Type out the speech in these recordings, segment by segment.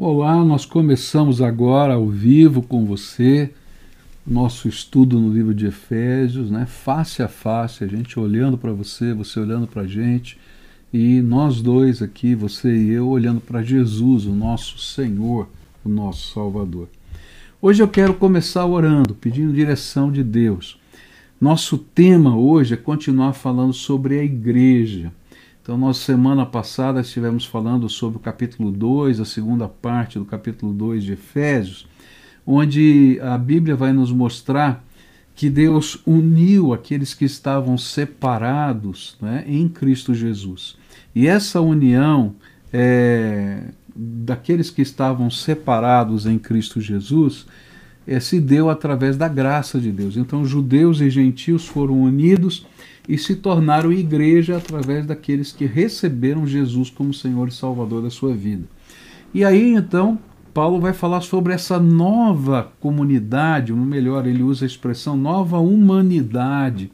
Olá, nós começamos agora ao vivo com você, nosso estudo no livro de Efésios, né? face a face, a gente olhando para você, você olhando para a gente, e nós dois aqui, você e eu, olhando para Jesus, o nosso Senhor, o nosso Salvador. Hoje eu quero começar orando, pedindo direção de Deus. Nosso tema hoje é continuar falando sobre a igreja. Então, nós semana passada estivemos falando sobre o capítulo 2, a segunda parte do capítulo 2 de Efésios, onde a Bíblia vai nos mostrar que Deus uniu aqueles que estavam separados né, em Cristo Jesus. E essa união é, daqueles que estavam separados em Cristo Jesus é, se deu através da graça de Deus. Então, judeus e gentios foram unidos e se tornaram igreja através daqueles que receberam Jesus como Senhor e Salvador da sua vida. E aí então Paulo vai falar sobre essa nova comunidade, ou melhor, ele usa a expressão nova humanidade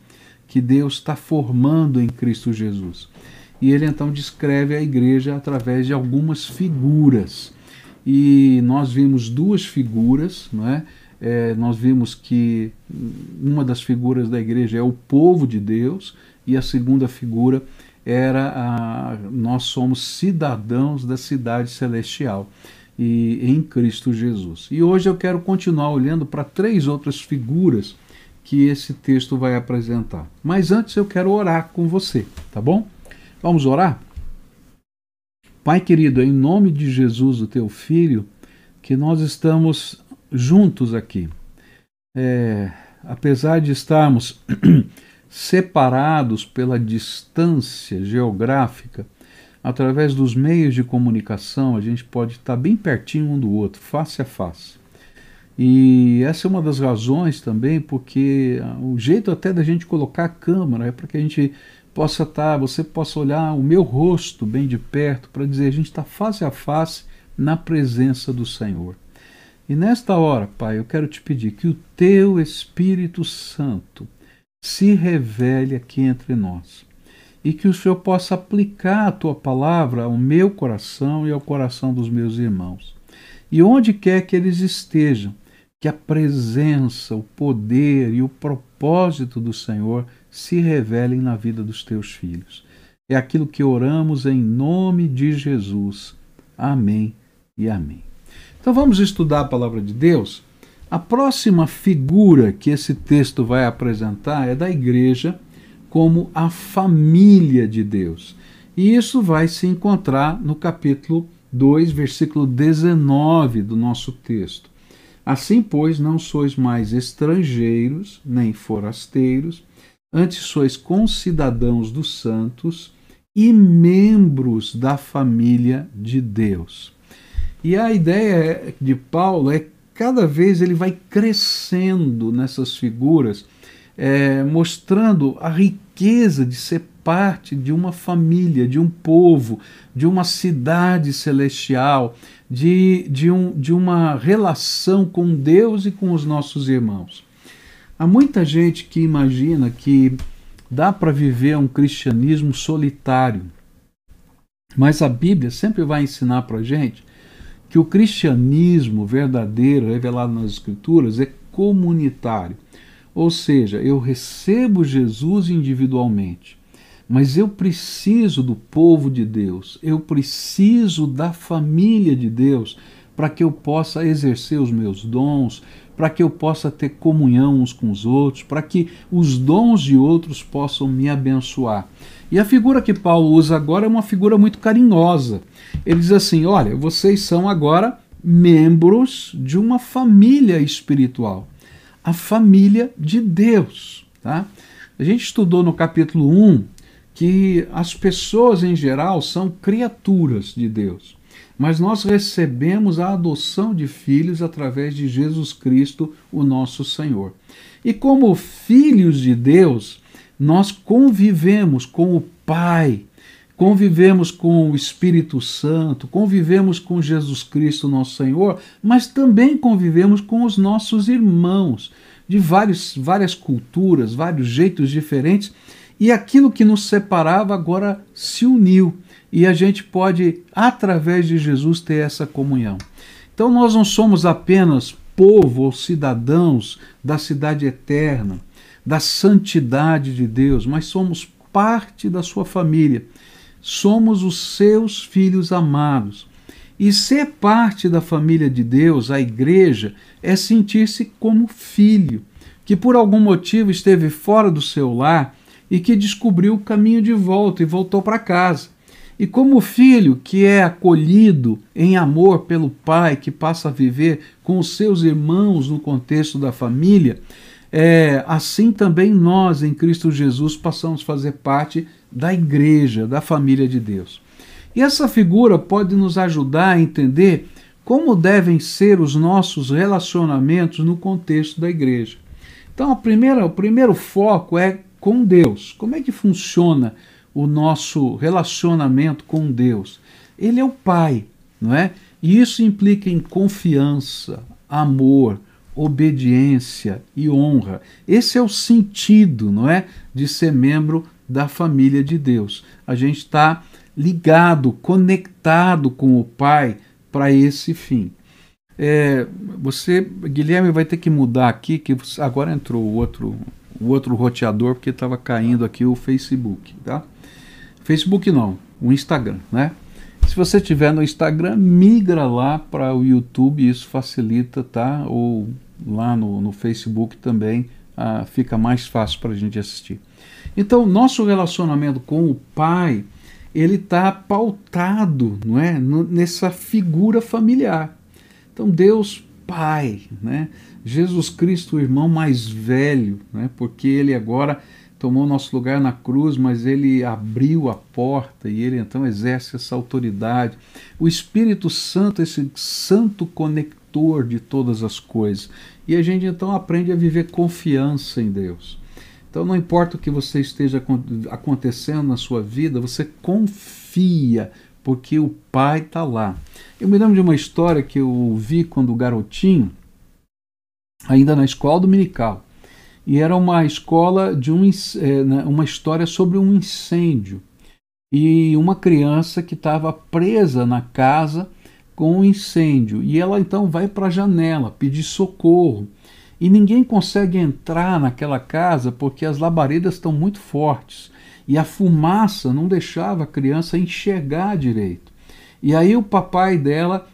que Deus está formando em Cristo Jesus. E ele então descreve a igreja através de algumas figuras. E nós vimos duas figuras, não é? É, nós vimos que uma das figuras da igreja é o povo de Deus e a segunda figura era a, nós somos cidadãos da cidade celestial e em Cristo Jesus. E hoje eu quero continuar olhando para três outras figuras que esse texto vai apresentar. Mas antes eu quero orar com você, tá bom? Vamos orar? Pai querido, em nome de Jesus, o teu filho, que nós estamos juntos aqui. É, apesar de estarmos separados pela distância geográfica, através dos meios de comunicação, a gente pode estar bem pertinho um do outro, face a face. E essa é uma das razões também, porque o jeito até da gente colocar a câmera é para que a gente possa estar, você possa olhar o meu rosto bem de perto, para dizer a gente está face a face na presença do Senhor. E nesta hora, Pai, eu quero te pedir que o teu Espírito Santo se revele aqui entre nós e que o Senhor possa aplicar a tua palavra ao meu coração e ao coração dos meus irmãos. E onde quer que eles estejam, que a presença, o poder e o propósito do Senhor se revelem na vida dos teus filhos. É aquilo que oramos em nome de Jesus. Amém e amém. Então vamos estudar a palavra de Deus. A próxima figura que esse texto vai apresentar é da igreja como a família de Deus. E isso vai se encontrar no capítulo 2, versículo 19 do nosso texto. Assim, pois, não sois mais estrangeiros, nem forasteiros, antes sois concidadãos dos santos e membros da família de Deus. E a ideia de Paulo é cada vez ele vai crescendo nessas figuras, é, mostrando a riqueza de ser parte de uma família, de um povo, de uma cidade celestial, de, de, um, de uma relação com Deus e com os nossos irmãos. Há muita gente que imagina que dá para viver um cristianismo solitário, mas a Bíblia sempre vai ensinar para a gente que o cristianismo verdadeiro, revelado nas Escrituras, é comunitário. Ou seja, eu recebo Jesus individualmente, mas eu preciso do povo de Deus, eu preciso da família de Deus para que eu possa exercer os meus dons, para que eu possa ter comunhão uns com os outros, para que os dons de outros possam me abençoar. E a figura que Paulo usa agora é uma figura muito carinhosa. Ele diz assim: olha, vocês são agora membros de uma família espiritual, a família de Deus. Tá? A gente estudou no capítulo 1 que as pessoas em geral são criaturas de Deus, mas nós recebemos a adoção de filhos através de Jesus Cristo, o nosso Senhor. E como filhos de Deus, nós convivemos com o Pai, convivemos com o Espírito Santo, convivemos com Jesus Cristo, nosso Senhor, mas também convivemos com os nossos irmãos de vários, várias culturas, vários jeitos diferentes, e aquilo que nos separava agora se uniu. e a gente pode, através de Jesus, ter essa comunhão. Então nós não somos apenas povo ou cidadãos da cidade eterna, da santidade de Deus, mas somos parte da sua família. Somos os seus filhos amados. E ser parte da família de Deus, a igreja, é sentir-se como filho, que por algum motivo esteve fora do seu lar e que descobriu o caminho de volta e voltou para casa. E como filho que é acolhido em amor pelo pai, que passa a viver com os seus irmãos no contexto da família, é, assim também nós, em Cristo Jesus, passamos a fazer parte da igreja, da família de Deus. E essa figura pode nos ajudar a entender como devem ser os nossos relacionamentos no contexto da igreja. Então, a primeira, o primeiro foco é com Deus. Como é que funciona o nosso relacionamento com Deus? Ele é o Pai, não é? E isso implica em confiança, amor, obediência e honra. Esse é o sentido, não é, de ser membro da família de Deus. A gente está ligado, conectado com o Pai para esse fim. É, você, Guilherme, vai ter que mudar aqui, que agora entrou o outro, o outro roteador, porque estava caindo aqui o Facebook, tá? Facebook não, o Instagram, né? Se você tiver no Instagram, migra lá para o YouTube, isso facilita, tá? Ou lá no, no Facebook também ah, fica mais fácil para a gente assistir. Então, nosso relacionamento com o Pai, ele está pautado, não é, nessa figura familiar. Então, Deus Pai, né? Jesus Cristo, o irmão mais velho, né? Porque ele agora tomou nosso lugar na cruz, mas ele abriu a porta e ele então exerce essa autoridade. O Espírito Santo, esse santo conector de todas as coisas. E a gente então aprende a viver confiança em Deus. Então não importa o que você esteja acontecendo na sua vida, você confia, porque o Pai está lá. Eu me lembro de uma história que eu ouvi quando garotinho, ainda na escola dominical e era uma escola de um, é, né, uma história sobre um incêndio e uma criança que estava presa na casa com um incêndio e ela então vai para a janela pedir socorro e ninguém consegue entrar naquela casa porque as labaredas estão muito fortes e a fumaça não deixava a criança enxergar direito. E aí o papai dela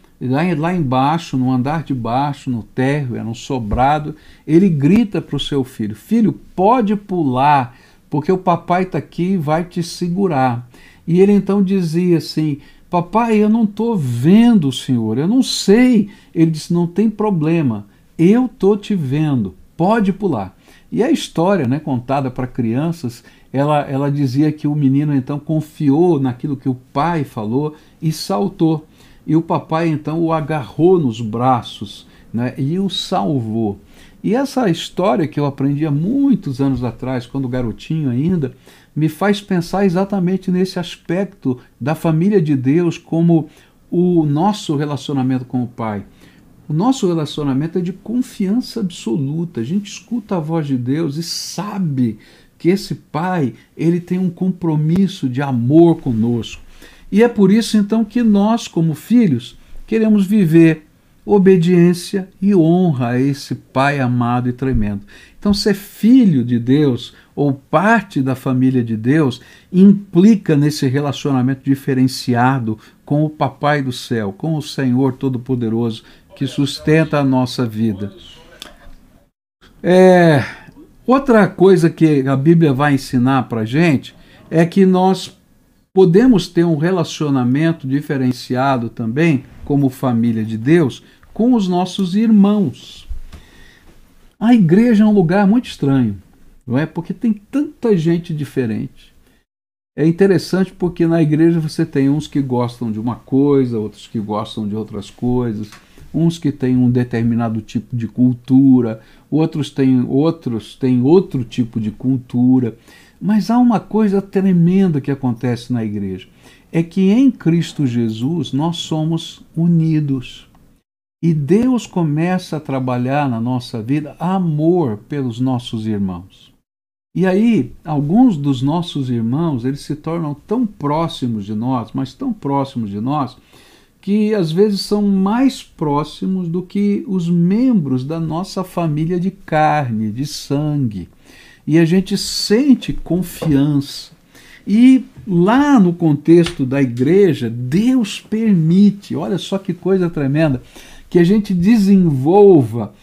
lá, embaixo, no andar de baixo, no térreo, era um sobrado, ele grita para o seu filho: Filho, pode pular, porque o papai está aqui e vai te segurar. E ele então dizia assim: Papai, eu não estou vendo o senhor, eu não sei. Ele disse: Não tem problema, eu estou te vendo, pode pular. E a história né, contada para crianças, ela, ela dizia que o menino então confiou naquilo que o pai falou e saltou. E o papai então o agarrou nos braços né, e o salvou. E essa história que eu aprendi há muitos anos atrás, quando garotinho ainda, me faz pensar exatamente nesse aspecto da família de Deus como o nosso relacionamento com o Pai. O nosso relacionamento é de confiança absoluta. A gente escuta a voz de Deus e sabe que esse Pai, ele tem um compromisso de amor conosco. E é por isso então que nós, como filhos, queremos viver obediência e honra a esse Pai amado e tremendo. Então, ser filho de Deus ou parte da família de Deus implica nesse relacionamento diferenciado com o Papai do céu, com o Senhor Todo-Poderoso que sustenta a nossa vida. É, outra coisa que a Bíblia vai ensinar para gente é que nós podemos ter um relacionamento diferenciado também, como família de Deus, com os nossos irmãos. A igreja é um lugar muito estranho, não é? Porque tem tanta gente diferente. É interessante porque na igreja você tem uns que gostam de uma coisa, outros que gostam de outras coisas, uns que têm um determinado tipo de cultura, outros têm outros têm outro tipo de cultura. Mas há uma coisa tremenda que acontece na igreja: é que em Cristo Jesus nós somos unidos. E Deus começa a trabalhar na nossa vida amor pelos nossos irmãos. E aí, alguns dos nossos irmãos, eles se tornam tão próximos de nós, mas tão próximos de nós, que às vezes são mais próximos do que os membros da nossa família de carne, de sangue. E a gente sente confiança. E lá no contexto da igreja, Deus permite, olha só que coisa tremenda, que a gente desenvolva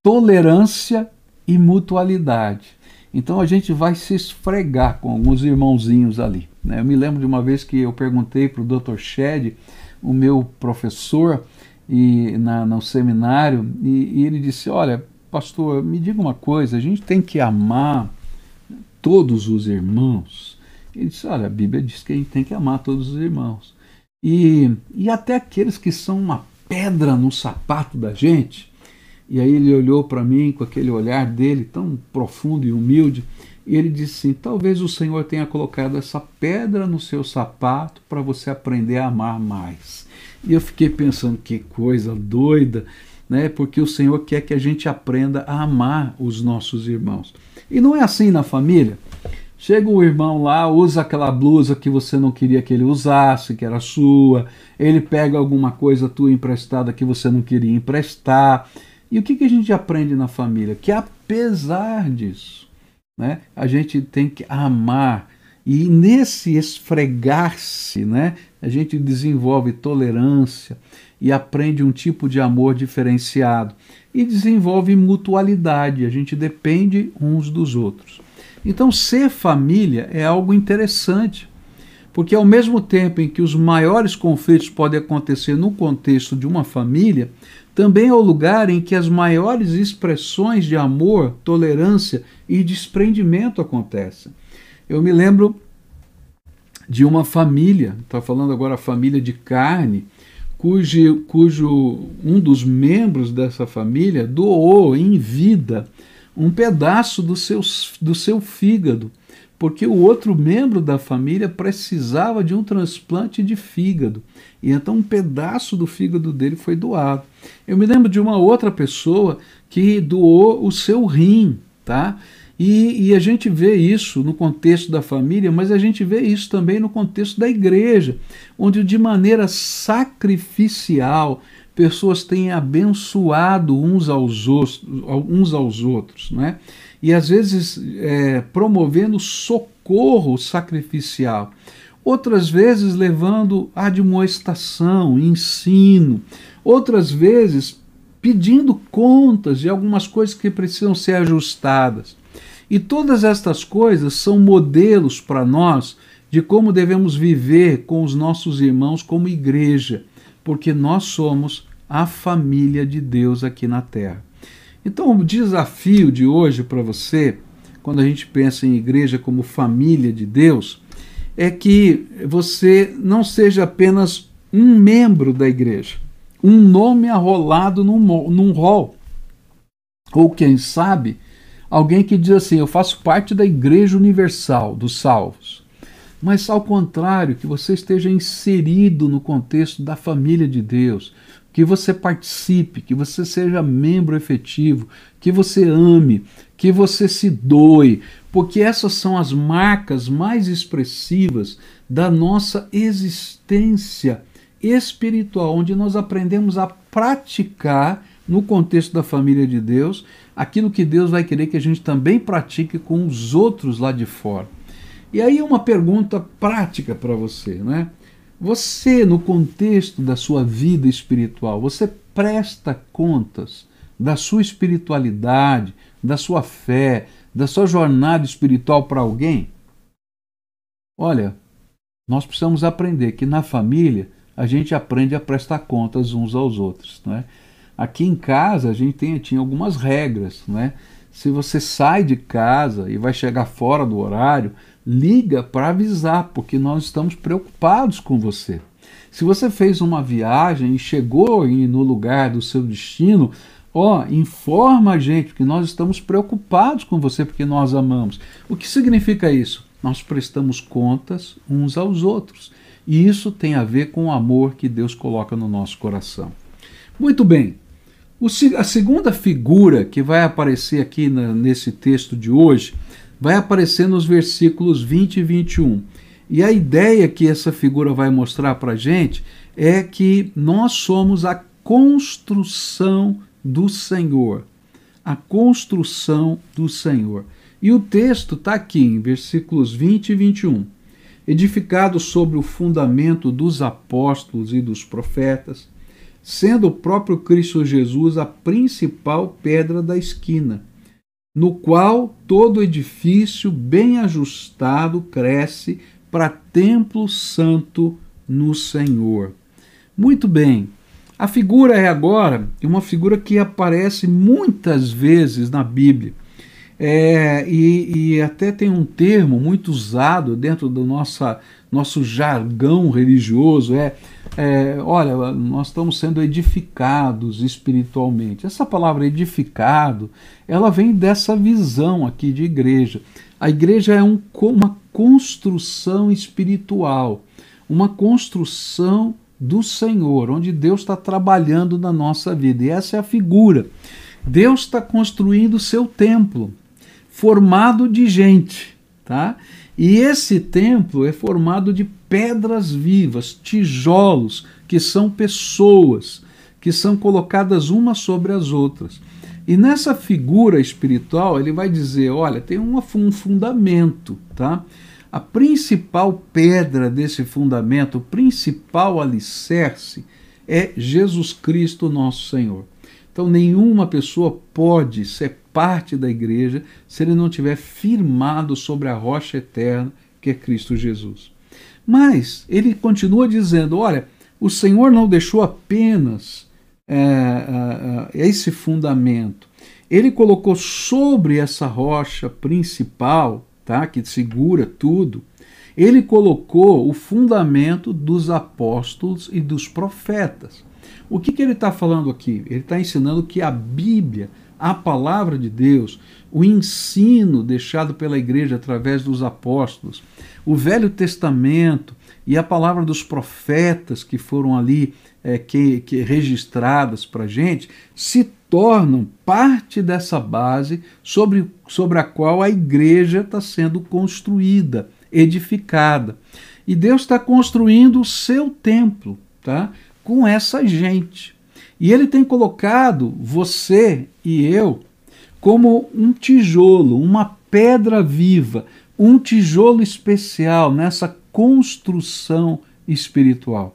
tolerância e mutualidade. Então a gente vai se esfregar com alguns irmãozinhos ali. Né? Eu me lembro de uma vez que eu perguntei para o Dr. Shed, o meu professor, e na, no seminário, e, e ele disse: Olha, pastor, me diga uma coisa, a gente tem que amar todos os irmãos. Ele disse: Olha, a Bíblia diz que a gente tem que amar todos os irmãos. E, e até aqueles que são uma pedra no sapato da gente. E aí ele olhou para mim com aquele olhar dele tão profundo e humilde, e ele disse assim: Talvez o Senhor tenha colocado essa pedra no seu sapato para você aprender a amar mais. E eu fiquei pensando: que coisa doida, né? Porque o Senhor quer que a gente aprenda a amar os nossos irmãos. E não é assim na família. Chega o irmão lá, usa aquela blusa que você não queria que ele usasse, que era sua. Ele pega alguma coisa tua emprestada que você não queria emprestar. E o que, que a gente aprende na família? Que apesar disso, né, a gente tem que amar. E nesse esfregar-se, né, a gente desenvolve tolerância e aprende um tipo de amor diferenciado. E desenvolve mutualidade, a gente depende uns dos outros. Então, ser família é algo interessante, porque ao mesmo tempo em que os maiores conflitos podem acontecer no contexto de uma família, também é o lugar em que as maiores expressões de amor, tolerância e desprendimento acontecem. Eu me lembro de uma família, está falando agora a família de carne, cujo, cujo um dos membros dessa família doou em vida um pedaço do seu, do seu fígado, porque o outro membro da família precisava de um transplante de fígado. E então um pedaço do fígado dele foi doado. Eu me lembro de uma outra pessoa que doou o seu rim, tá? E, e, a gente vê isso no contexto da família, mas a gente vê isso também no contexto da igreja, onde de maneira sacrificial pessoas têm abençoado uns aos, uns aos outros, né? E às vezes é, promovendo socorro sacrificial, outras vezes levando admoestação, ensino, outras vezes pedindo contas de algumas coisas que precisam ser ajustadas. E todas estas coisas são modelos para nós de como devemos viver com os nossos irmãos como igreja porque nós somos a família de Deus aqui na terra. Então, o desafio de hoje para você, quando a gente pensa em igreja como família de Deus, é que você não seja apenas um membro da igreja, um nome arrolado num, num rol. Ou quem sabe, alguém que diz assim: Eu faço parte da Igreja Universal dos Salvos mas ao contrário, que você esteja inserido no contexto da família de Deus, que você participe, que você seja membro efetivo, que você ame, que você se doe, porque essas são as marcas mais expressivas da nossa existência espiritual, onde nós aprendemos a praticar no contexto da família de Deus aquilo que Deus vai querer que a gente também pratique com os outros lá de fora. E aí uma pergunta prática para você, né? Você, no contexto da sua vida espiritual, você presta contas da sua espiritualidade, da sua fé, da sua jornada espiritual para alguém? Olha, nós precisamos aprender que na família a gente aprende a prestar contas uns aos outros. Né? Aqui em casa a gente tem, tinha algumas regras. Né? Se você sai de casa e vai chegar fora do horário, liga para avisar, porque nós estamos preocupados com você. Se você fez uma viagem e chegou no lugar do seu destino, ó, informa a gente, que nós estamos preocupados com você, porque nós amamos. O que significa isso? Nós prestamos contas uns aos outros. E isso tem a ver com o amor que Deus coloca no nosso coração. Muito bem. A segunda figura que vai aparecer aqui na, nesse texto de hoje vai aparecer nos versículos 20 e 21. E a ideia que essa figura vai mostrar para a gente é que nós somos a construção do Senhor. A construção do Senhor. E o texto está aqui em versículos 20 e 21. Edificado sobre o fundamento dos apóstolos e dos profetas, sendo o próprio Cristo Jesus a principal pedra da esquina, no qual todo edifício bem ajustado cresce para templo santo no Senhor. Muito bem. A figura é agora uma figura que aparece muitas vezes na Bíblia. É, e, e, até tem um termo muito usado dentro do nossa, nosso jargão religioso: é, é, olha, nós estamos sendo edificados espiritualmente. Essa palavra edificado, ela vem dessa visão aqui de igreja. A igreja é um, uma construção espiritual, uma construção do Senhor, onde Deus está trabalhando na nossa vida. E essa é a figura. Deus está construindo o seu templo formado de gente, tá? E esse templo é formado de pedras vivas, tijolos, que são pessoas, que são colocadas umas sobre as outras. E nessa figura espiritual, ele vai dizer: olha, tem um fundamento, tá? A principal pedra desse fundamento, o principal alicerce, é Jesus Cristo, nosso Senhor. Então, nenhuma pessoa pode ser parte da igreja se ele não tiver firmado sobre a rocha eterna que é Cristo Jesus. Mas ele continua dizendo: olha, o Senhor não deixou apenas é, é, esse fundamento, ele colocou sobre essa rocha principal, tá, que segura tudo, ele colocou o fundamento dos apóstolos e dos profetas. O que, que ele está falando aqui? Ele está ensinando que a Bíblia a palavra de Deus, o ensino deixado pela igreja através dos apóstolos, o Velho Testamento e a palavra dos profetas que foram ali é, que, que registradas para a gente, se tornam parte dessa base sobre, sobre a qual a igreja está sendo construída, edificada. E Deus está construindo o seu templo tá? Com essa gente. E ele tem colocado você e eu como um tijolo, uma pedra viva, um tijolo especial nessa construção espiritual.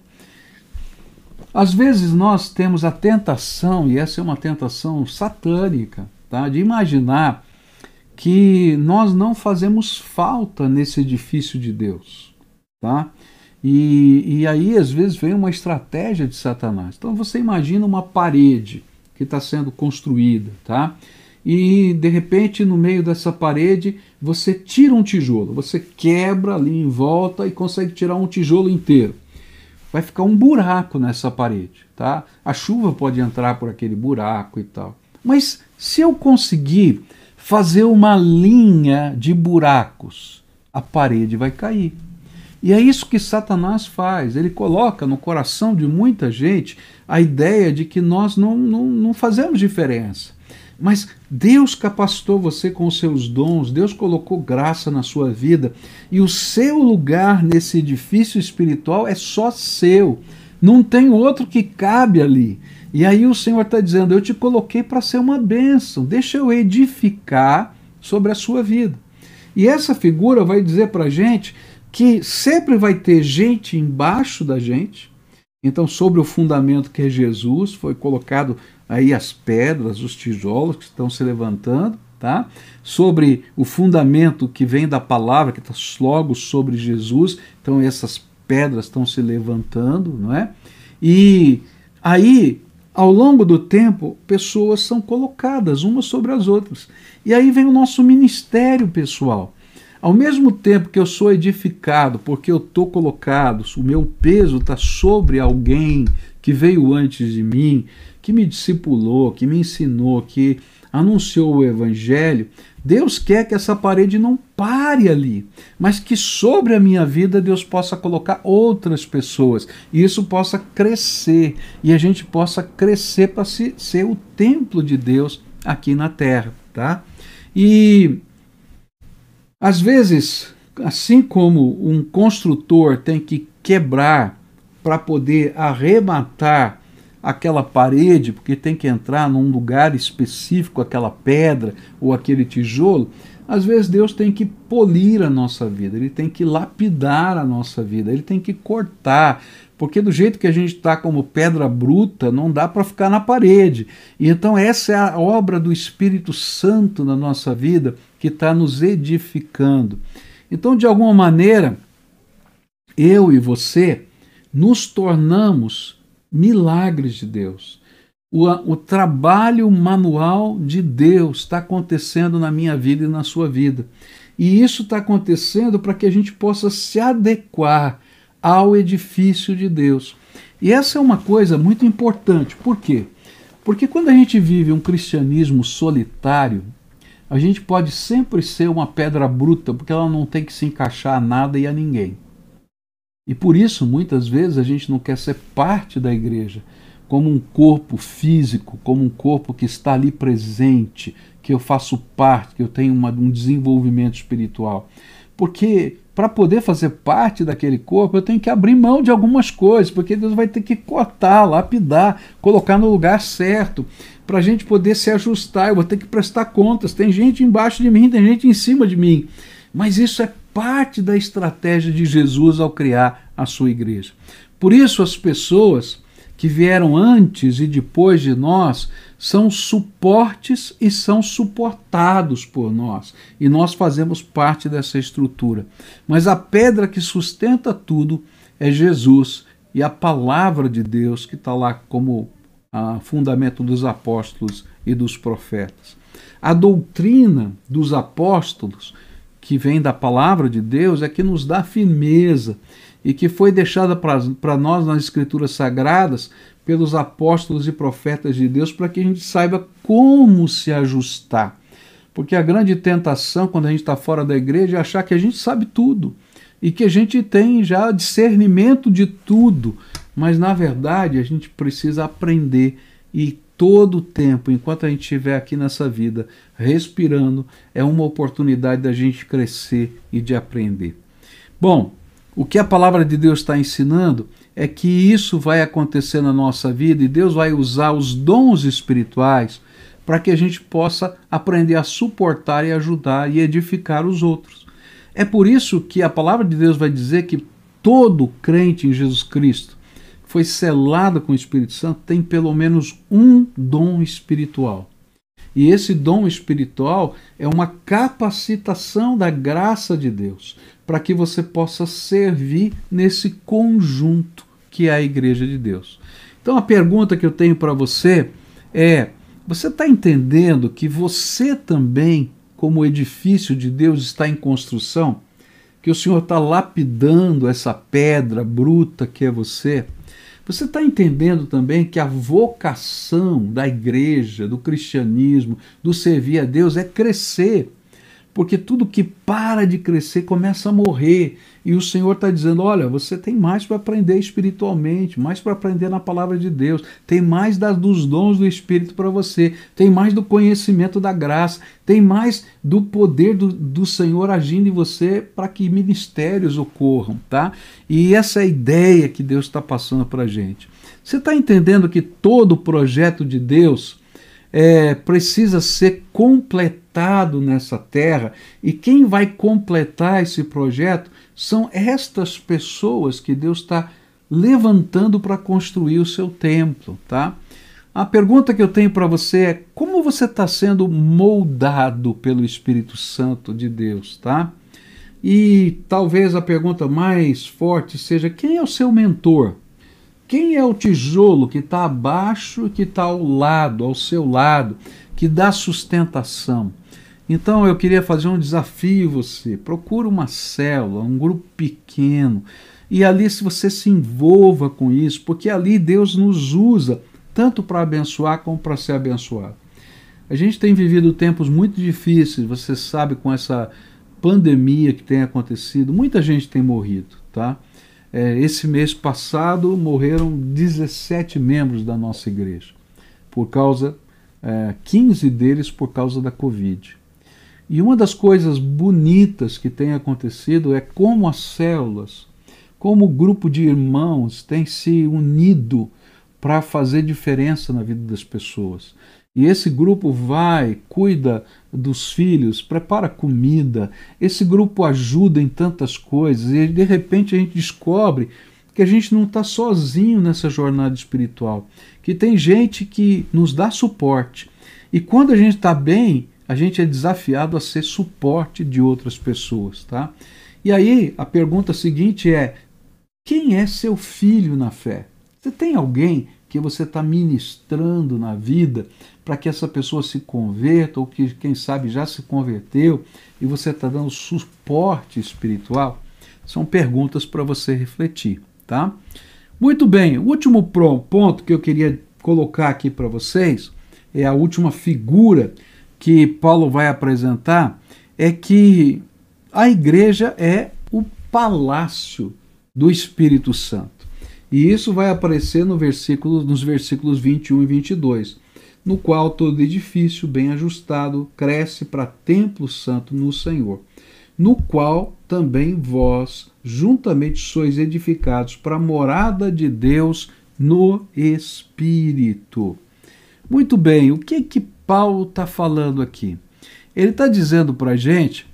Às vezes nós temos a tentação, e essa é uma tentação satânica, tá? de imaginar que nós não fazemos falta nesse edifício de Deus. Tá? E, e aí, às vezes, vem uma estratégia de Satanás. Então, você imagina uma parede que está sendo construída, tá? E, de repente, no meio dessa parede, você tira um tijolo, você quebra ali em volta e consegue tirar um tijolo inteiro. Vai ficar um buraco nessa parede, tá? A chuva pode entrar por aquele buraco e tal. Mas se eu conseguir fazer uma linha de buracos, a parede vai cair. E é isso que Satanás faz. Ele coloca no coração de muita gente a ideia de que nós não, não, não fazemos diferença. Mas Deus capacitou você com os seus dons, Deus colocou graça na sua vida, e o seu lugar nesse edifício espiritual é só seu. Não tem outro que cabe ali. E aí o Senhor está dizendo: Eu te coloquei para ser uma bênção, deixa eu edificar sobre a sua vida. E essa figura vai dizer para a gente que sempre vai ter gente embaixo da gente. Então, sobre o fundamento que é Jesus, foi colocado aí as pedras, os tijolos que estão se levantando, tá? Sobre o fundamento que vem da palavra, que está logo sobre Jesus, então essas pedras estão se levantando, não é? E aí, ao longo do tempo, pessoas são colocadas umas sobre as outras. E aí vem o nosso ministério pessoal. Ao mesmo tempo que eu sou edificado, porque eu estou colocado, o meu peso está sobre alguém que veio antes de mim, que me discipulou, que me ensinou, que anunciou o Evangelho, Deus quer que essa parede não pare ali, mas que sobre a minha vida Deus possa colocar outras pessoas e isso possa crescer e a gente possa crescer para ser o templo de Deus aqui na terra, tá? E Às vezes, assim como um construtor tem que quebrar para poder arrematar aquela parede, porque tem que entrar num lugar específico, aquela pedra ou aquele tijolo, às vezes Deus tem que polir a nossa vida, Ele tem que lapidar a nossa vida, Ele tem que cortar, porque do jeito que a gente está como pedra bruta, não dá para ficar na parede. E então essa é a obra do Espírito Santo na nossa vida que está nos edificando. Então, de alguma maneira, eu e você nos tornamos milagres de Deus. O, o trabalho manual de Deus está acontecendo na minha vida e na sua vida. E isso está acontecendo para que a gente possa se adequar ao edifício de Deus. E essa é uma coisa muito importante. Por quê? Porque quando a gente vive um cristianismo solitário, a gente pode sempre ser uma pedra bruta, porque ela não tem que se encaixar a nada e a ninguém. E por isso, muitas vezes, a gente não quer ser parte da igreja, como um corpo físico, como um corpo que está ali presente, que eu faço parte, que eu tenho uma, um desenvolvimento espiritual. Porque para poder fazer parte daquele corpo, eu tenho que abrir mão de algumas coisas, porque Deus vai ter que cortar, lapidar, colocar no lugar certo, para a gente poder se ajustar. Eu vou ter que prestar contas. Tem gente embaixo de mim, tem gente em cima de mim. Mas isso é parte da estratégia de Jesus ao criar a sua igreja. Por isso, as pessoas que vieram antes e depois de nós são suportes e são suportados por nós. E nós fazemos parte dessa estrutura. Mas a pedra que sustenta tudo é Jesus e a palavra de Deus que está lá como a fundamento dos apóstolos e dos profetas. A doutrina dos apóstolos que vem da palavra de Deus é que nos dá firmeza e que foi deixada para nós nas Escrituras Sagradas pelos apóstolos e profetas de Deus para que a gente saiba como se ajustar. Porque a grande tentação quando a gente está fora da igreja é achar que a gente sabe tudo e que a gente tem já discernimento de tudo, mas na verdade a gente precisa aprender e todo o tempo, enquanto a gente estiver aqui nessa vida, respirando, é uma oportunidade da gente crescer e de aprender. Bom, o que a palavra de Deus está ensinando é que isso vai acontecer na nossa vida e Deus vai usar os dons espirituais para que a gente possa aprender a suportar e ajudar e edificar os outros. É por isso que a palavra de Deus vai dizer que todo crente em Jesus Cristo foi selada com o Espírito Santo tem pelo menos um dom espiritual. E esse dom espiritual é uma capacitação da graça de Deus para que você possa servir nesse conjunto que é a Igreja de Deus. Então a pergunta que eu tenho para você é: você está entendendo que você também, como edifício de Deus, está em construção? Que o Senhor está lapidando essa pedra bruta que é você? Você está entendendo também que a vocação da igreja, do cristianismo, do servir a Deus é crescer. Porque tudo que para de crescer começa a morrer. E o Senhor está dizendo: olha, você tem mais para aprender espiritualmente, mais para aprender na palavra de Deus, tem mais das, dos dons do Espírito para você, tem mais do conhecimento da graça, tem mais do poder do, do Senhor agindo em você para que ministérios ocorram, tá? E essa é a ideia que Deus está passando para a gente. Você está entendendo que todo o projeto de Deus é, precisa ser completado nessa terra e quem vai completar esse projeto são estas pessoas que Deus está levantando para construir o seu templo, tá? A pergunta que eu tenho para você é como você está sendo moldado pelo Espírito Santo de Deus, tá? E talvez a pergunta mais forte seja quem é o seu mentor? Quem é o tijolo que está abaixo e que está ao lado, ao seu lado, que dá sustentação? Então eu queria fazer um desafio você. Procure uma célula, um grupo pequeno. E ali se você se envolva com isso, porque ali Deus nos usa tanto para abençoar como para ser abençoado. A gente tem vivido tempos muito difíceis, você sabe, com essa pandemia que tem acontecido, muita gente tem morrido, tá? É, esse mês passado morreram 17 membros da nossa igreja, por causa, é, 15 deles por causa da Covid. E uma das coisas bonitas que tem acontecido é como as células, como o grupo de irmãos tem se unido para fazer diferença na vida das pessoas. E esse grupo vai, cuida dos filhos, prepara comida, esse grupo ajuda em tantas coisas, e de repente a gente descobre que a gente não está sozinho nessa jornada espiritual, que tem gente que nos dá suporte. E quando a gente está bem, a gente é desafiado a ser suporte de outras pessoas, tá? E aí a pergunta seguinte é: quem é seu filho na fé? Você tem alguém que você está ministrando na vida para que essa pessoa se converta, ou que, quem sabe, já se converteu e você está dando suporte espiritual? São perguntas para você refletir, tá? Muito bem, o último ponto que eu queria colocar aqui para vocês é a última figura que Paulo vai apresentar é que a igreja é o palácio do Espírito Santo. E isso vai aparecer no versículo, nos versículos 21 e 22 no qual todo edifício bem ajustado cresce para templo santo no Senhor, no qual também vós juntamente sois edificados para a morada de Deus no Espírito. Muito bem, o que que Paulo está falando aqui? Ele está dizendo para a gente,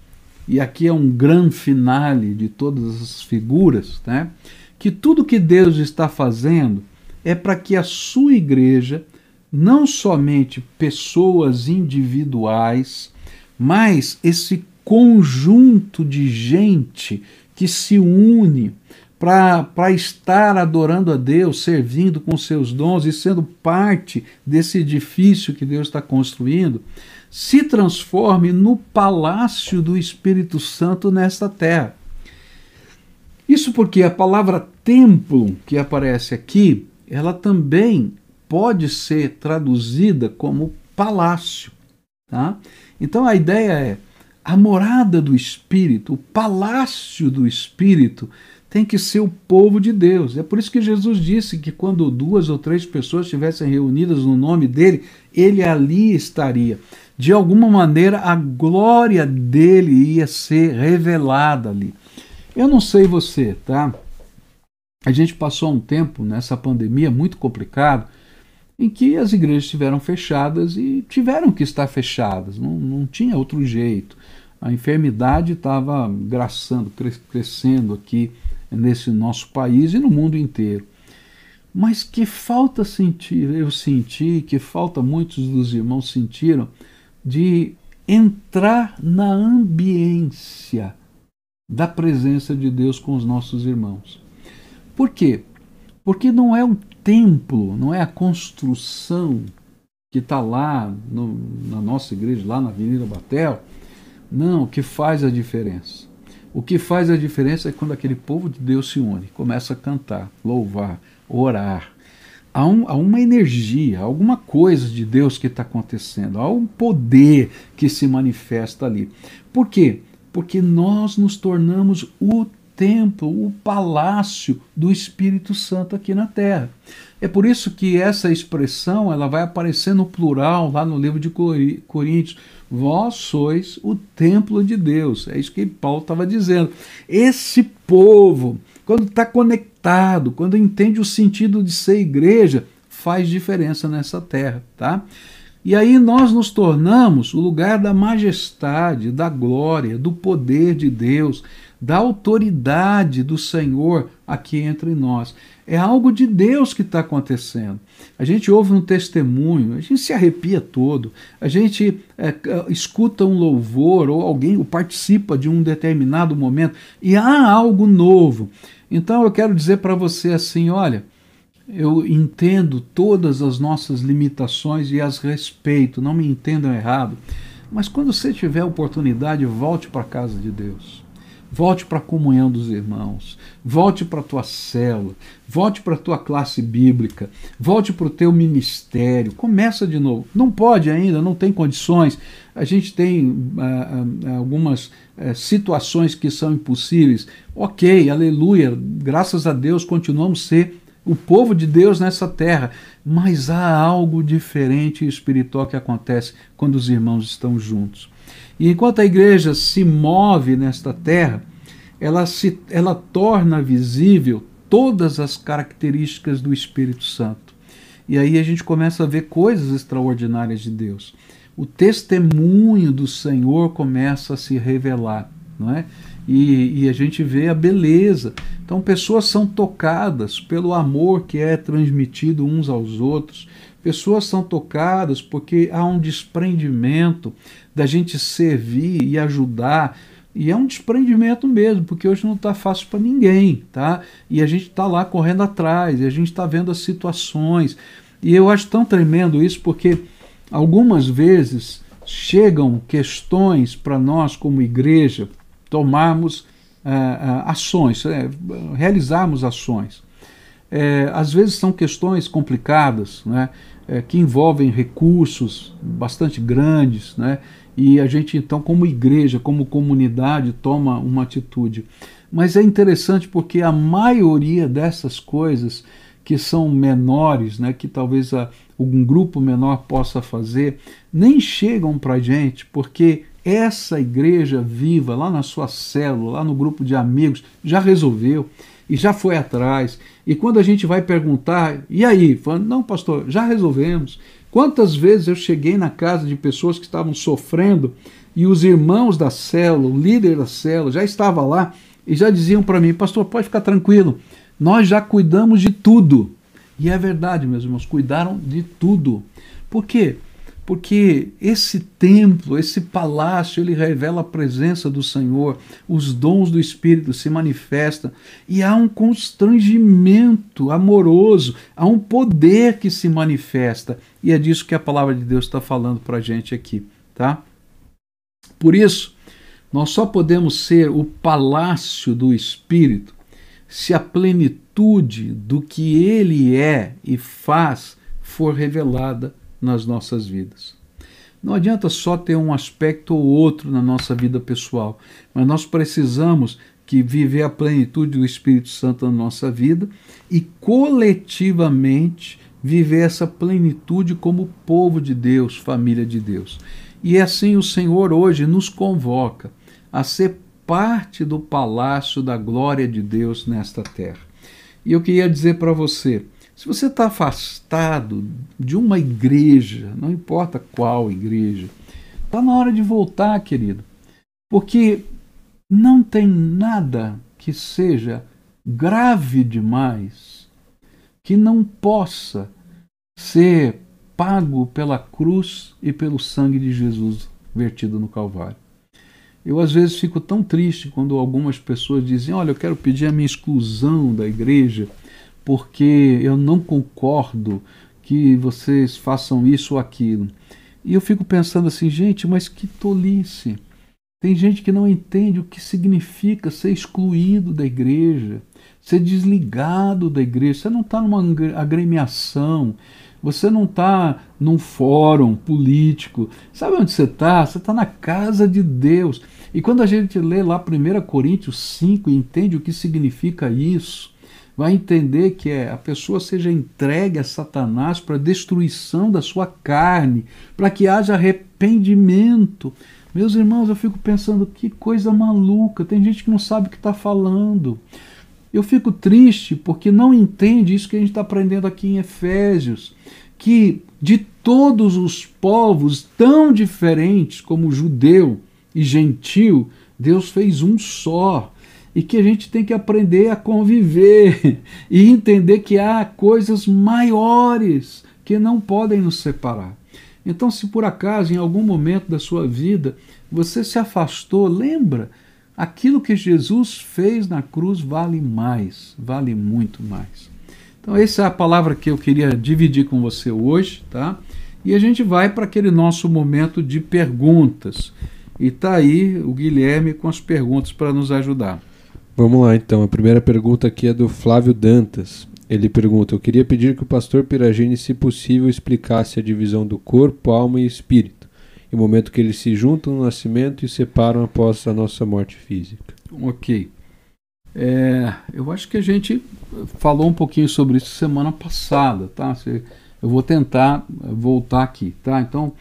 e aqui é um grande finale de todas as figuras, né, que tudo que Deus está fazendo é para que a sua igreja não somente pessoas individuais, mas esse conjunto de gente que se une para estar adorando a Deus, servindo com seus dons e sendo parte desse edifício que Deus está construindo, se transforme no palácio do Espírito Santo nesta terra. Isso porque a palavra templo que aparece aqui, ela também pode ser traduzida como palácio. Tá? Então a ideia é a morada do Espírito, o palácio do Espírito, tem que ser o povo de Deus. É por isso que Jesus disse que quando duas ou três pessoas estivessem reunidas no nome dele, ele ali estaria. De alguma maneira, a glória dele ia ser revelada ali. Eu não sei você, tá? A gente passou um tempo nessa pandemia muito complicado em que as igrejas estiveram fechadas e tiveram que estar fechadas, não, não tinha outro jeito. A enfermidade estava graçando, crescendo aqui nesse nosso país e no mundo inteiro. Mas que falta sentir, eu senti, que falta muitos dos irmãos sentiram, de entrar na ambiência da presença de Deus com os nossos irmãos. Por quê? Porque não é um templo, não é a construção que está lá no, na nossa igreja, lá na Avenida Batel. Não, o que faz a diferença. O que faz a diferença é quando aquele povo de Deus se une, começa a cantar, louvar, orar. Há, um, há uma energia, alguma coisa de Deus que está acontecendo, há um poder que se manifesta ali. Por quê? Porque nós nos tornamos o templo, o palácio do Espírito Santo aqui na terra. É por isso que essa expressão ela vai aparecer no plural lá no livro de Coríntios. Vós sois o templo de Deus. É isso que Paulo estava dizendo. Esse povo, quando está conectado, quando entende o sentido de ser igreja, faz diferença nessa terra, tá? E aí nós nos tornamos o lugar da majestade, da glória, do poder de Deus, da autoridade do Senhor aqui entre nós. É algo de Deus que está acontecendo. A gente ouve um testemunho, a gente se arrepia todo, a gente é, escuta um louvor ou alguém participa de um determinado momento e há algo novo. Então eu quero dizer para você assim: olha, eu entendo todas as nossas limitações e as respeito, não me entendam errado. Mas quando você tiver oportunidade, volte para a casa de Deus. Volte para a comunhão dos irmãos, volte para a tua célula, volte para a tua classe bíblica, volte para o teu ministério, começa de novo. Não pode ainda, não tem condições. A gente tem ah, ah, algumas ah, situações que são impossíveis. Ok, aleluia, graças a Deus continuamos ser o povo de Deus nessa terra, mas há algo diferente espiritual que acontece quando os irmãos estão juntos. E enquanto a igreja se move nesta terra, ela, se, ela torna visível todas as características do Espírito Santo. E aí a gente começa a ver coisas extraordinárias de Deus. O testemunho do Senhor começa a se revelar, não é? E, e, a gente vê a beleza. Então, pessoas são tocadas pelo amor que é transmitido uns aos outros. Pessoas são tocadas porque há um desprendimento da gente servir e ajudar. E é um desprendimento mesmo, porque hoje não está fácil para ninguém, tá? E a gente está lá correndo atrás, e a gente está vendo as situações. E eu acho tão tremendo isso, porque algumas vezes chegam questões para nós como igreja tomarmos uh, uh, ações, uh, realizarmos ações. Às vezes são questões complicadas, né, é, que envolvem recursos bastante grandes, né, e a gente então, como igreja, como comunidade, toma uma atitude. Mas é interessante porque a maioria dessas coisas que são menores, né, que talvez a, um grupo menor possa fazer, nem chegam para a gente, porque essa igreja viva, lá na sua célula, lá no grupo de amigos, já resolveu e já foi atrás. E quando a gente vai perguntar, e aí? Falando, não, pastor, já resolvemos. Quantas vezes eu cheguei na casa de pessoas que estavam sofrendo e os irmãos da célula, o líder da célula, já estava lá e já diziam para mim, pastor, pode ficar tranquilo, nós já cuidamos de tudo. E é verdade, meus irmãos, cuidaram de tudo. Por quê? porque esse templo, esse palácio, ele revela a presença do Senhor, os dons do Espírito se manifestam e há um constrangimento amoroso, há um poder que se manifesta e é disso que a palavra de Deus está falando para a gente aqui, tá? Por isso, nós só podemos ser o palácio do Espírito se a plenitude do que Ele é e faz for revelada nas nossas vidas. Não adianta só ter um aspecto ou outro na nossa vida pessoal, mas nós precisamos que viver a plenitude do Espírito Santo na nossa vida e coletivamente viver essa plenitude como povo de Deus, família de Deus. E assim o Senhor hoje nos convoca a ser parte do palácio da glória de Deus nesta terra. E eu queria dizer para você, se você está afastado de uma igreja, não importa qual igreja, está na hora de voltar, querido. Porque não tem nada que seja grave demais que não possa ser pago pela cruz e pelo sangue de Jesus vertido no Calvário. Eu às vezes fico tão triste quando algumas pessoas dizem: Olha, eu quero pedir a minha exclusão da igreja porque eu não concordo que vocês façam isso ou aquilo. E eu fico pensando assim, gente, mas que tolice. Tem gente que não entende o que significa ser excluído da igreja, ser desligado da igreja. Você não está numa agremiação, você não está num fórum político. Sabe onde você está? Você está na casa de Deus. E quando a gente lê lá 1 Coríntios 5 e entende o que significa isso, vai entender que é a pessoa seja entregue a Satanás para destruição da sua carne, para que haja arrependimento. Meus irmãos, eu fico pensando que coisa maluca, tem gente que não sabe o que está falando. Eu fico triste porque não entende isso que a gente está aprendendo aqui em Efésios, que de todos os povos tão diferentes como judeu e gentil, Deus fez um só e que a gente tem que aprender a conviver e entender que há coisas maiores que não podem nos separar. Então, se por acaso em algum momento da sua vida você se afastou, lembra, aquilo que Jesus fez na cruz vale mais, vale muito mais. Então, essa é a palavra que eu queria dividir com você hoje, tá? E a gente vai para aquele nosso momento de perguntas. E tá aí o Guilherme com as perguntas para nos ajudar. Vamos lá então. A primeira pergunta aqui é do Flávio Dantas. Ele pergunta: Eu queria pedir que o pastor Piragini, se possível, explicasse a divisão do corpo, alma e espírito, e o momento que eles se juntam no nascimento e separam após a nossa morte física. Ok. É, eu acho que a gente falou um pouquinho sobre isso semana passada, tá? Eu vou tentar voltar aqui, tá? Então,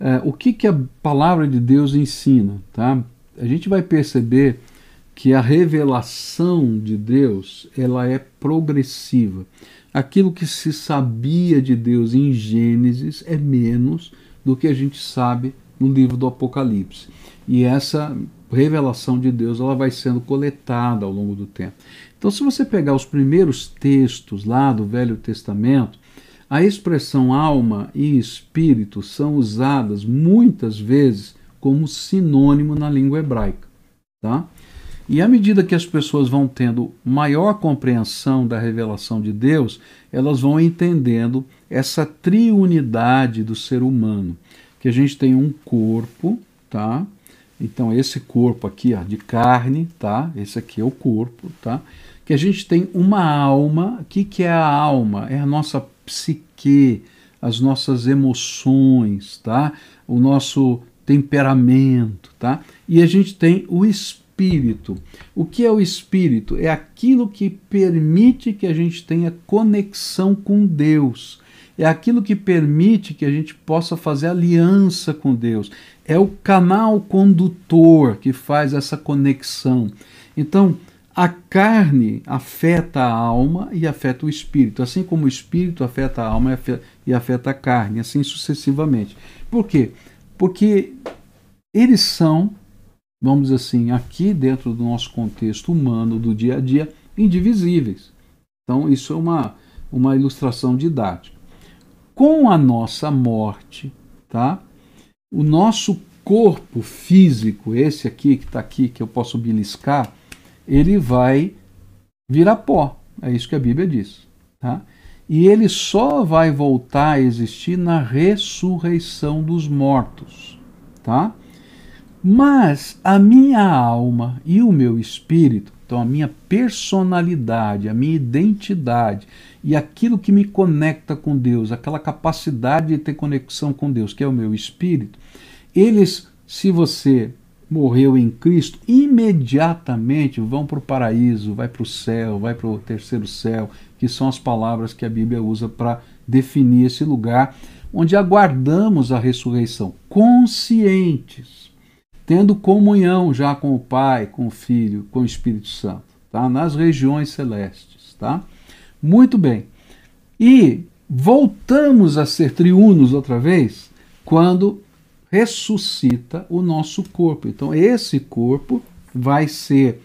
é, o que, que a palavra de Deus ensina, tá? A gente vai perceber que a revelação de Deus ela é progressiva. Aquilo que se sabia de Deus em Gênesis é menos do que a gente sabe no livro do Apocalipse. E essa revelação de Deus ela vai sendo coletada ao longo do tempo. Então, se você pegar os primeiros textos lá do Velho Testamento, a expressão alma e espírito são usadas muitas vezes como sinônimo na língua hebraica. Tá? E à medida que as pessoas vão tendo maior compreensão da revelação de Deus, elas vão entendendo essa triunidade do ser humano, que a gente tem um corpo, tá? Então esse corpo aqui, ó, de carne, tá? Esse aqui é o corpo, tá? Que a gente tem uma alma. O que, que é a alma? É a nossa psique, as nossas emoções, tá? O nosso temperamento, tá? E a gente tem o espírito. O que é o espírito? É aquilo que permite que a gente tenha conexão com Deus é aquilo que permite que a gente possa fazer aliança com Deus. É o canal condutor que faz essa conexão. Então, a carne afeta a alma e afeta o espírito, assim como o espírito afeta a alma e afeta a carne, assim sucessivamente. Por quê? Porque eles são, vamos dizer assim, aqui dentro do nosso contexto humano do dia a dia, indivisíveis. Então, isso é uma, uma ilustração didática com a nossa morte, tá? O nosso corpo físico, esse aqui que está aqui, que eu posso beliscar, ele vai virar pó. É isso que a Bíblia diz, tá? E ele só vai voltar a existir na ressurreição dos mortos, tá? Mas a minha alma e o meu espírito, então a minha personalidade, a minha identidade e aquilo que me conecta com Deus, aquela capacidade de ter conexão com Deus, que é o meu espírito, eles, se você morreu em Cristo, imediatamente vão para o paraíso, vai para o céu, vai para o terceiro céu, que são as palavras que a Bíblia usa para definir esse lugar onde aguardamos a ressurreição, conscientes tendo comunhão já com o Pai, com o Filho, com o Espírito Santo, tá? Nas regiões celestes, tá? Muito bem. E voltamos a ser triunos outra vez quando ressuscita o nosso corpo. Então esse corpo vai ser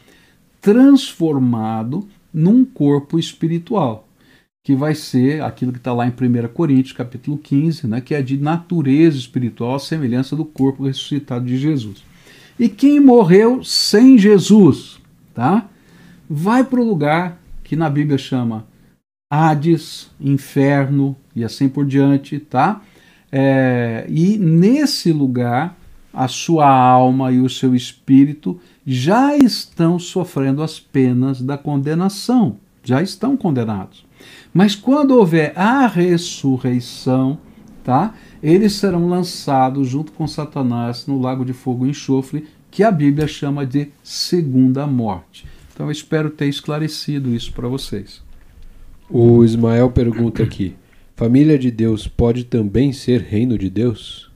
transformado num corpo espiritual que vai ser aquilo que está lá em 1 Coríntios, capítulo 15, né, que é de natureza espiritual, semelhança do corpo ressuscitado de Jesus. E quem morreu sem Jesus, tá? Vai para o lugar que na Bíblia chama Hades, inferno e assim por diante, tá? É, e nesse lugar, a sua alma e o seu espírito já estão sofrendo as penas da condenação, já estão condenados. Mas quando houver a ressurreição, tá? Eles serão lançados junto com Satanás no lago de fogo e enxofre, que a Bíblia chama de segunda morte. Então eu espero ter esclarecido isso para vocês. O Ismael pergunta aqui: família de Deus pode também ser reino de Deus?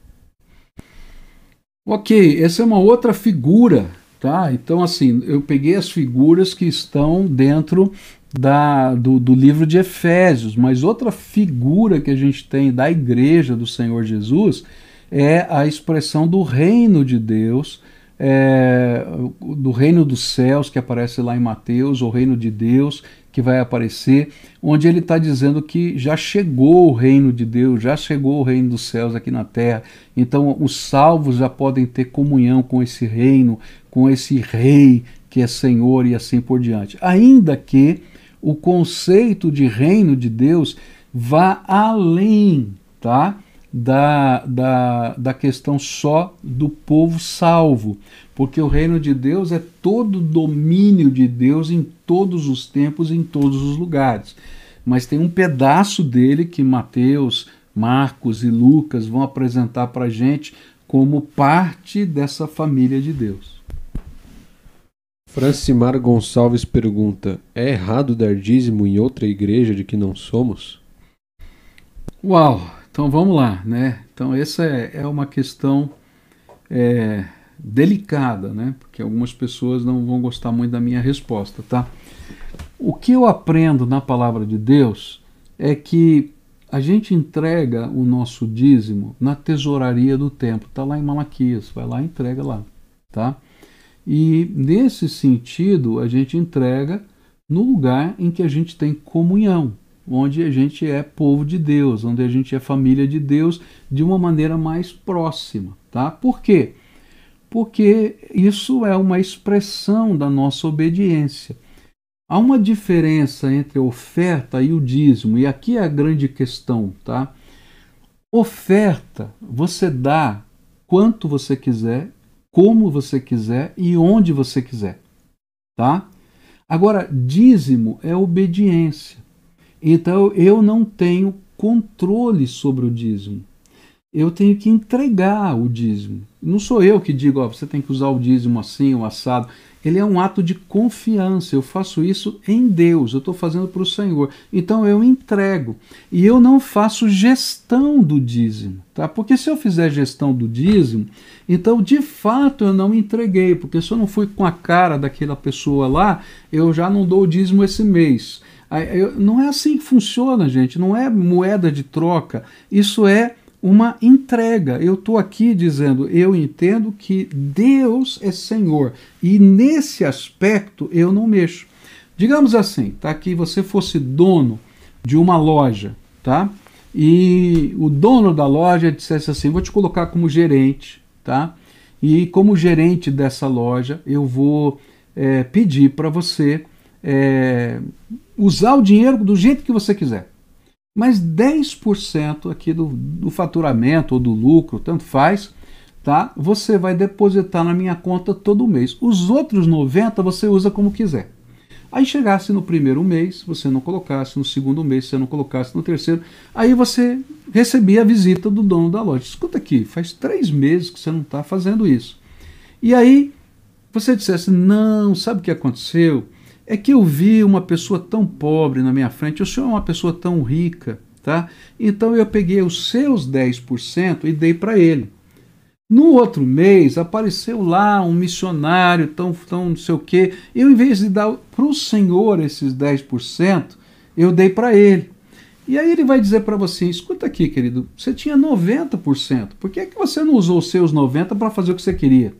Ok, essa é uma outra figura, tá? Então, assim, eu peguei as figuras que estão dentro da, do, do livro de Efésios, mas outra figura que a gente tem da igreja do Senhor Jesus é a expressão do reino de Deus, é, do reino dos céus, que aparece lá em Mateus, o reino de Deus, que vai aparecer, onde ele está dizendo que já chegou o reino de Deus, já chegou o reino dos céus aqui na terra. Então, os salvos já podem ter comunhão com esse reino, com esse rei que é Senhor e assim por diante. Ainda que o conceito de reino de Deus vá além tá? da, da, da questão só do povo salvo, porque o reino de Deus é todo o domínio de Deus em todos os tempos, em todos os lugares. Mas tem um pedaço dele que Mateus, Marcos e Lucas vão apresentar para a gente como parte dessa família de Deus. Francimar Gonçalves pergunta: É errado dar dízimo em outra igreja de que não somos? Uau! Então vamos lá, né? Então essa é, é uma questão é, delicada, né? Porque algumas pessoas não vão gostar muito da minha resposta, tá? O que eu aprendo na palavra de Deus é que a gente entrega o nosso dízimo na tesouraria do templo. Está lá em Malaquias, vai lá e entrega lá, tá? E nesse sentido, a gente entrega no lugar em que a gente tem comunhão, onde a gente é povo de Deus, onde a gente é família de Deus de uma maneira mais próxima, tá? Por quê? Porque isso é uma expressão da nossa obediência. Há uma diferença entre a oferta e o dízimo, e aqui é a grande questão, tá? Oferta, você dá quanto você quiser como você quiser e onde você quiser, tá? Agora, dízimo é obediência. Então eu não tenho controle sobre o dízimo. Eu tenho que entregar o dízimo. Não sou eu que digo, ó, você tem que usar o dízimo assim, o assado ele é um ato de confiança. Eu faço isso em Deus, eu estou fazendo para o Senhor. Então eu entrego. E eu não faço gestão do dízimo, tá? Porque se eu fizer gestão do dízimo, então de fato eu não entreguei, porque se eu não fui com a cara daquela pessoa lá, eu já não dou o dízimo esse mês. Não é assim que funciona, gente. Não é moeda de troca. Isso é uma entrega. Eu estou aqui dizendo, eu entendo que Deus é Senhor e nesse aspecto eu não mexo. Digamos assim, tá? Que você fosse dono de uma loja, tá? E o dono da loja dissesse assim: vou te colocar como gerente, tá? E como gerente dessa loja, eu vou é, pedir para você é, usar o dinheiro do jeito que você quiser. Mas 10% aqui do, do faturamento ou do lucro, tanto faz, tá? Você vai depositar na minha conta todo mês. Os outros 90 você usa como quiser. Aí chegasse no primeiro mês, você não colocasse, no segundo mês você não colocasse, no terceiro, aí você recebia a visita do dono da loja. Escuta aqui, faz três meses que você não está fazendo isso. E aí você dissesse, não, sabe o que aconteceu? É que eu vi uma pessoa tão pobre na minha frente, o senhor é uma pessoa tão rica, tá? Então eu peguei os seus 10% e dei para ele. No outro mês apareceu lá um missionário, tão, tão não sei o quê. Eu, em vez de dar para o senhor esses 10%, eu dei para ele. E aí ele vai dizer para você: escuta aqui, querido, você tinha 90%, por que, é que você não usou os seus 90% para fazer o que você queria?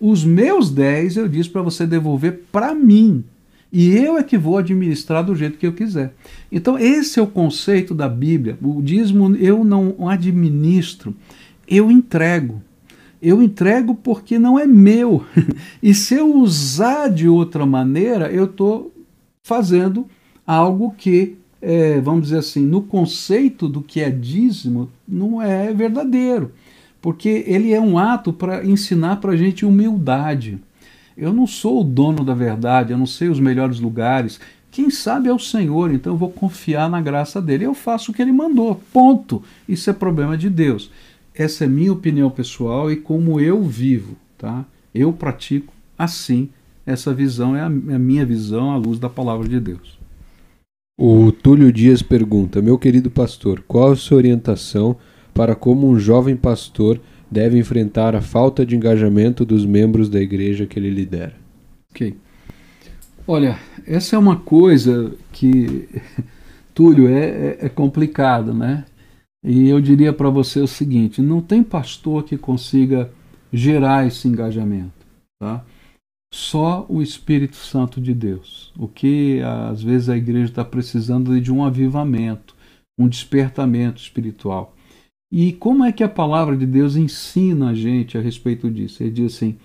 Os meus 10 eu disse para você devolver para mim. E eu é que vou administrar do jeito que eu quiser. Então, esse é o conceito da Bíblia. O dízimo eu não administro, eu entrego. Eu entrego porque não é meu. e se eu usar de outra maneira, eu estou fazendo algo que, é, vamos dizer assim, no conceito do que é dízimo, não é verdadeiro. Porque ele é um ato para ensinar para a gente humildade. Eu não sou o dono da verdade, eu não sei os melhores lugares. Quem sabe é o Senhor, então eu vou confiar na graça dele. Eu faço o que ele mandou. Ponto. Isso é problema de Deus. Essa é minha opinião pessoal e como eu vivo, tá? Eu pratico assim. Essa visão é a, é minha visão à luz da palavra de Deus. O Túlio Dias pergunta: Meu querido pastor, qual a sua orientação para como um jovem pastor deve enfrentar a falta de engajamento dos membros da igreja que ele lidera. Ok. Olha, essa é uma coisa que, Túlio, é, é, é complicada, né? E eu diria para você o seguinte: não tem pastor que consiga gerar esse engajamento, tá? Só o Espírito Santo de Deus. O que às vezes a igreja está precisando é de um avivamento, um despertamento espiritual. E como é que a palavra de Deus ensina a gente a respeito disso? Ele diz assim: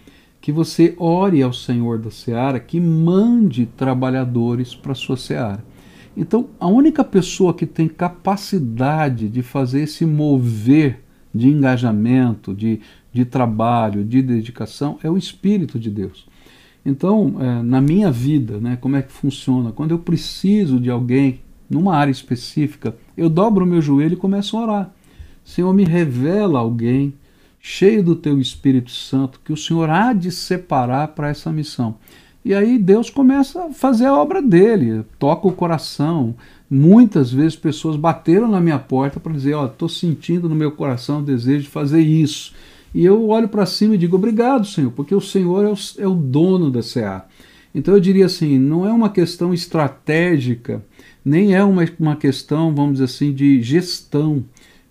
que você ore ao Senhor da seara que mande trabalhadores para a sua seara. Então, a única pessoa que tem capacidade de fazer esse mover de engajamento, de, de trabalho, de dedicação, é o Espírito de Deus. Então, é, na minha vida, né, como é que funciona? Quando eu preciso de alguém numa área específica, eu dobro o meu joelho e começo a orar. Senhor, me revela alguém cheio do teu Espírito Santo que o Senhor há de separar para essa missão. E aí Deus começa a fazer a obra dele, toca o coração. Muitas vezes pessoas bateram na minha porta para dizer: Ó, estou sentindo no meu coração o desejo de fazer isso. E eu olho para cima e digo: Obrigado, Senhor, porque o Senhor é o, é o dono da CA. Então eu diria assim: não é uma questão estratégica, nem é uma, uma questão, vamos dizer assim, de gestão,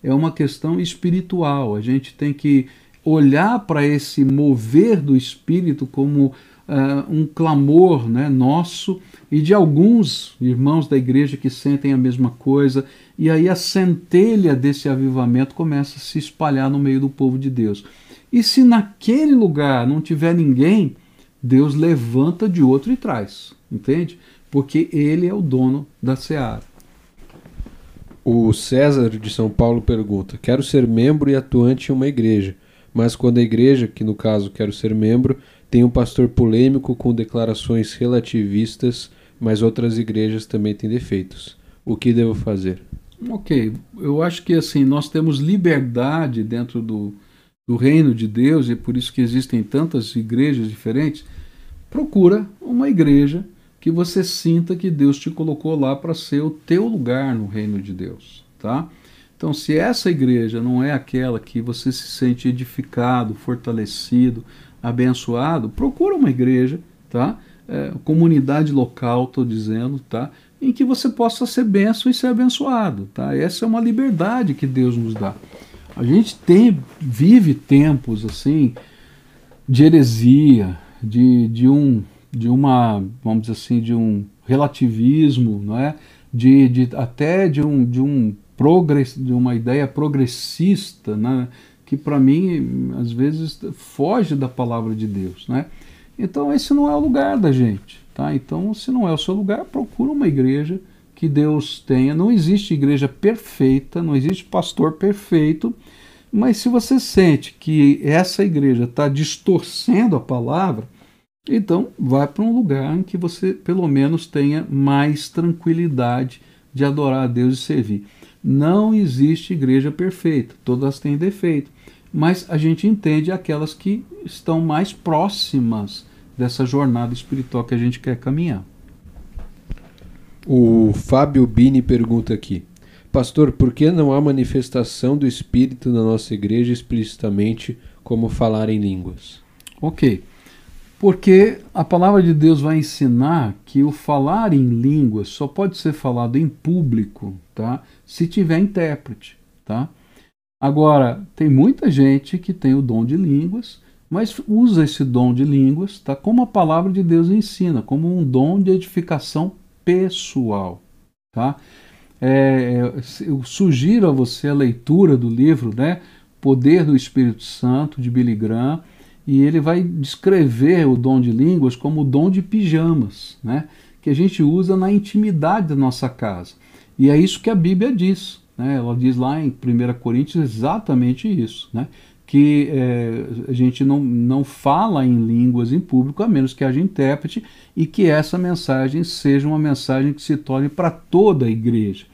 é uma questão espiritual. A gente tem que olhar para esse mover do espírito como uh, um clamor né, nosso e de alguns irmãos da igreja que sentem a mesma coisa, e aí a centelha desse avivamento começa a se espalhar no meio do povo de Deus. E se naquele lugar não tiver ninguém, Deus levanta de outro e traz, entende? Porque ele é o dono da seara. O César de São Paulo pergunta: Quero ser membro e atuante em uma igreja, mas quando a igreja, que no caso quero ser membro, tem um pastor polêmico com declarações relativistas, mas outras igrejas também têm defeitos. O que devo fazer? Ok, eu acho que assim nós temos liberdade dentro do, do reino de Deus e por isso que existem tantas igrejas diferentes. Procura uma igreja que você sinta que Deus te colocou lá para ser o teu lugar no reino de Deus, tá? Então, se essa igreja não é aquela que você se sente edificado, fortalecido, abençoado, procura uma igreja, tá? É, comunidade local, estou dizendo, tá? Em que você possa ser benção e ser abençoado, tá? Essa é uma liberdade que Deus nos dá. A gente tem, vive tempos assim de heresia, de, de um de uma, vamos dizer assim, de um relativismo, não é? De, de até de um de um progress, de uma ideia progressista, né? que para mim às vezes foge da palavra de Deus, né? Então esse não é o lugar da gente, tá? Então se não é o seu lugar, procura uma igreja que Deus tenha. Não existe igreja perfeita, não existe pastor perfeito, mas se você sente que essa igreja está distorcendo a palavra, então vá para um lugar em que você pelo menos tenha mais tranquilidade de adorar a Deus e servir. Não existe igreja perfeita, todas têm defeito mas a gente entende aquelas que estão mais próximas dessa jornada espiritual que a gente quer caminhar. O Fábio Bini pergunta aqui: Pastor, por que não há manifestação do Espírito na nossa igreja explicitamente como falar em línguas? Ok. Porque a palavra de Deus vai ensinar que o falar em línguas só pode ser falado em público, tá? Se tiver intérprete, tá? Agora, tem muita gente que tem o dom de línguas, mas usa esse dom de línguas tá, como a palavra de Deus ensina, como um dom de edificação pessoal. Tá? É, eu sugiro a você a leitura do livro né, Poder do Espírito Santo, de Billy Graham, e ele vai descrever o dom de línguas como o dom de pijamas, né, que a gente usa na intimidade da nossa casa. E é isso que a Bíblia diz. Né? Ela diz lá em 1 Coríntios exatamente isso, né? que é, a gente não, não fala em línguas em público, a menos que haja intérprete, e que essa mensagem seja uma mensagem que se torne para toda a igreja.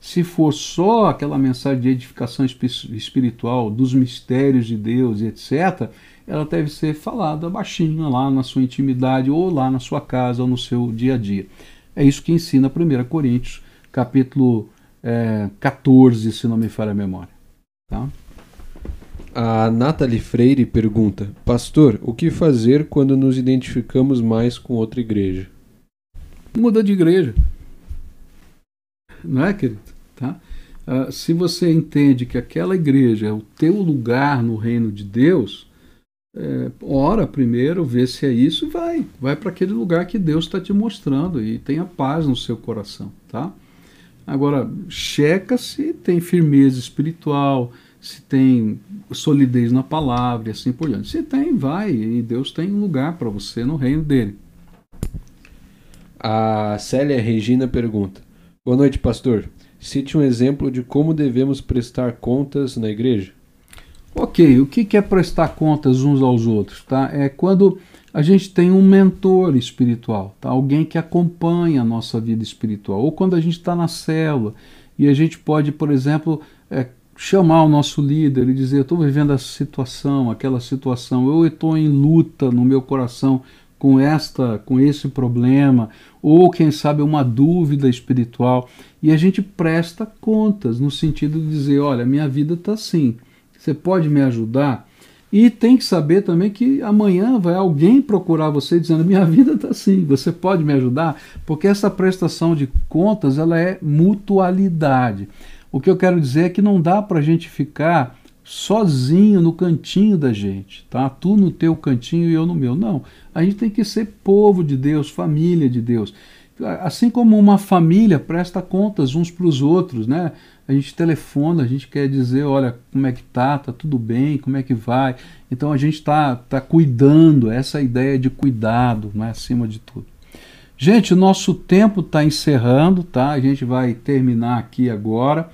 Se for só aquela mensagem de edificação espiritual, dos mistérios de Deus, etc., ela deve ser falada baixinho lá na sua intimidade, ou lá na sua casa, ou no seu dia a dia. É isso que ensina 1 Coríntios, capítulo é, 14, se não me falha a memória. Tá? A Nathalie Freire pergunta: Pastor, o que fazer quando nos identificamos mais com outra igreja? Muda de igreja. Não é, querido? Tá? Uh, se você entende que aquela igreja é o teu lugar no reino de Deus, é, ora primeiro, vê se é isso e vai. Vai para aquele lugar que Deus está te mostrando e tenha paz no seu coração. Tá? Agora, checa se tem firmeza espiritual, se tem solidez na palavra e assim por diante. Se tem, vai, e Deus tem um lugar para você no reino dele. A Célia Regina pergunta: Boa noite, pastor. Cite um exemplo de como devemos prestar contas na igreja. Ok, o que é prestar contas uns aos outros? Tá? É quando a gente tem um mentor espiritual, tá? alguém que acompanha a nossa vida espiritual. Ou quando a gente está na célula e a gente pode, por exemplo, é, chamar o nosso líder e dizer: estou vivendo essa situação, aquela situação, eu estou em luta no meu coração com esta, com esse problema, ou quem sabe uma dúvida espiritual, e a gente presta contas no sentido de dizer, olha, minha vida está assim, você pode me ajudar? E tem que saber também que amanhã vai alguém procurar você dizendo: minha vida está assim, você pode me ajudar? Porque essa prestação de contas ela é mutualidade. O que eu quero dizer é que não dá para a gente ficar sozinho no cantinho da gente, tá? Tu no teu cantinho e eu no meu. Não, a gente tem que ser povo de Deus, família de Deus. Assim como uma família presta contas uns para os outros, né? A gente telefona, a gente quer dizer, olha, como é que tá, tá tudo bem, como é que vai. Então a gente está tá cuidando, essa ideia de cuidado, né, acima de tudo. Gente, o nosso tempo está encerrando, tá? A gente vai terminar aqui agora.